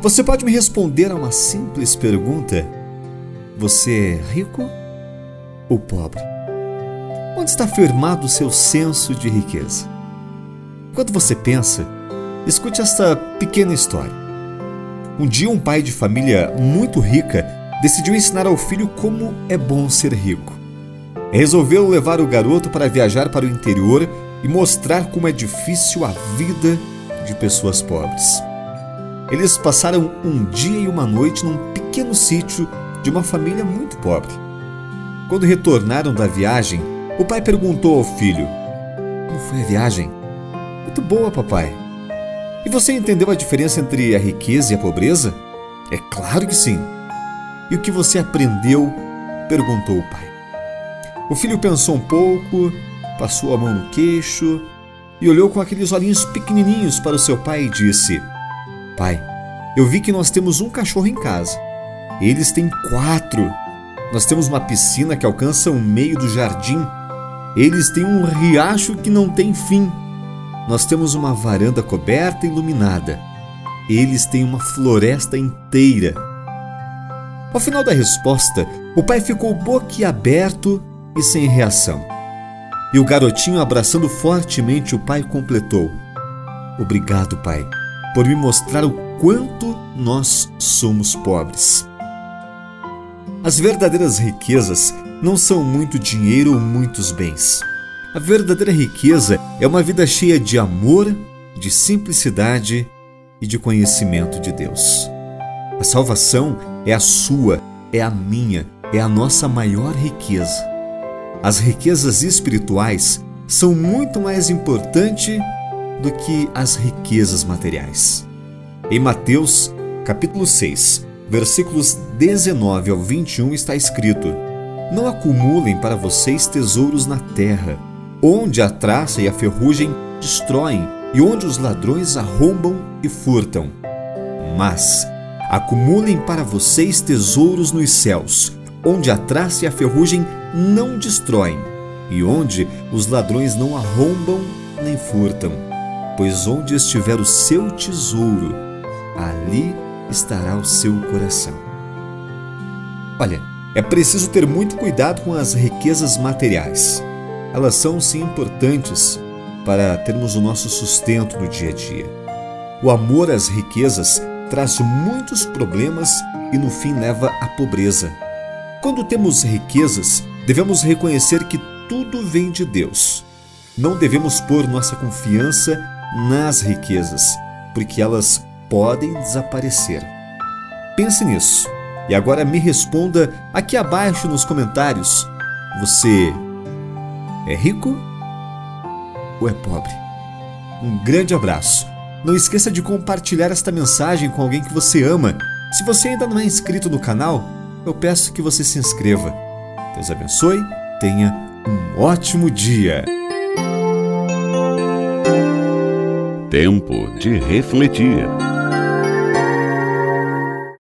Você pode me responder a uma simples pergunta: Você é rico ou pobre? Onde está firmado o seu senso de riqueza? Enquanto você pensa, escute esta pequena história. Um dia, um pai de família muito rica decidiu ensinar ao filho como é bom ser rico. Resolveu levar o garoto para viajar para o interior e mostrar como é difícil a vida de pessoas pobres. Eles passaram um dia e uma noite num pequeno sítio de uma família muito pobre. Quando retornaram da viagem, o pai perguntou ao filho: Como foi a viagem? Muito boa, papai. E você entendeu a diferença entre a riqueza e a pobreza? É claro que sim. E o que você aprendeu? perguntou o pai. O filho pensou um pouco, passou a mão no queixo e olhou com aqueles olhinhos pequenininhos para o seu pai e disse: Pai, eu vi que nós temos um cachorro em casa. Eles têm quatro. Nós temos uma piscina que alcança o meio do jardim eles têm um riacho que não tem fim. Nós temos uma varanda coberta e iluminada. Eles têm uma floresta inteira. Ao final da resposta, o pai ficou boquiaberto e sem reação. E o garotinho, abraçando fortemente o pai, completou: Obrigado, pai, por me mostrar o quanto nós somos pobres. As verdadeiras riquezas não são muito dinheiro ou muitos bens. A verdadeira riqueza é uma vida cheia de amor, de simplicidade e de conhecimento de Deus. A salvação é a sua, é a minha, é a nossa maior riqueza. As riquezas espirituais são muito mais importantes do que as riquezas materiais. Em Mateus, capítulo 6, versículos 19 ao 21 está escrito: não acumulem para vocês tesouros na terra, onde a traça e a ferrugem destroem e onde os ladrões arrombam e furtam. Mas acumulem para vocês tesouros nos céus, onde a traça e a ferrugem não destroem e onde os ladrões não arrombam nem furtam. Pois onde estiver o seu tesouro, ali estará o seu coração. Olha, é preciso ter muito cuidado com as riquezas materiais. Elas são sim importantes para termos o nosso sustento no dia a dia. O amor às riquezas traz muitos problemas e no fim leva à pobreza. Quando temos riquezas, devemos reconhecer que tudo vem de Deus. Não devemos pôr nossa confiança nas riquezas, porque elas podem desaparecer. Pense nisso. E agora me responda aqui abaixo nos comentários: você é rico ou é pobre? Um grande abraço. Não esqueça de compartilhar esta mensagem com alguém que você ama. Se você ainda não é inscrito no canal, eu peço que você se inscreva. Deus abençoe, tenha um ótimo dia. Tempo de refletir.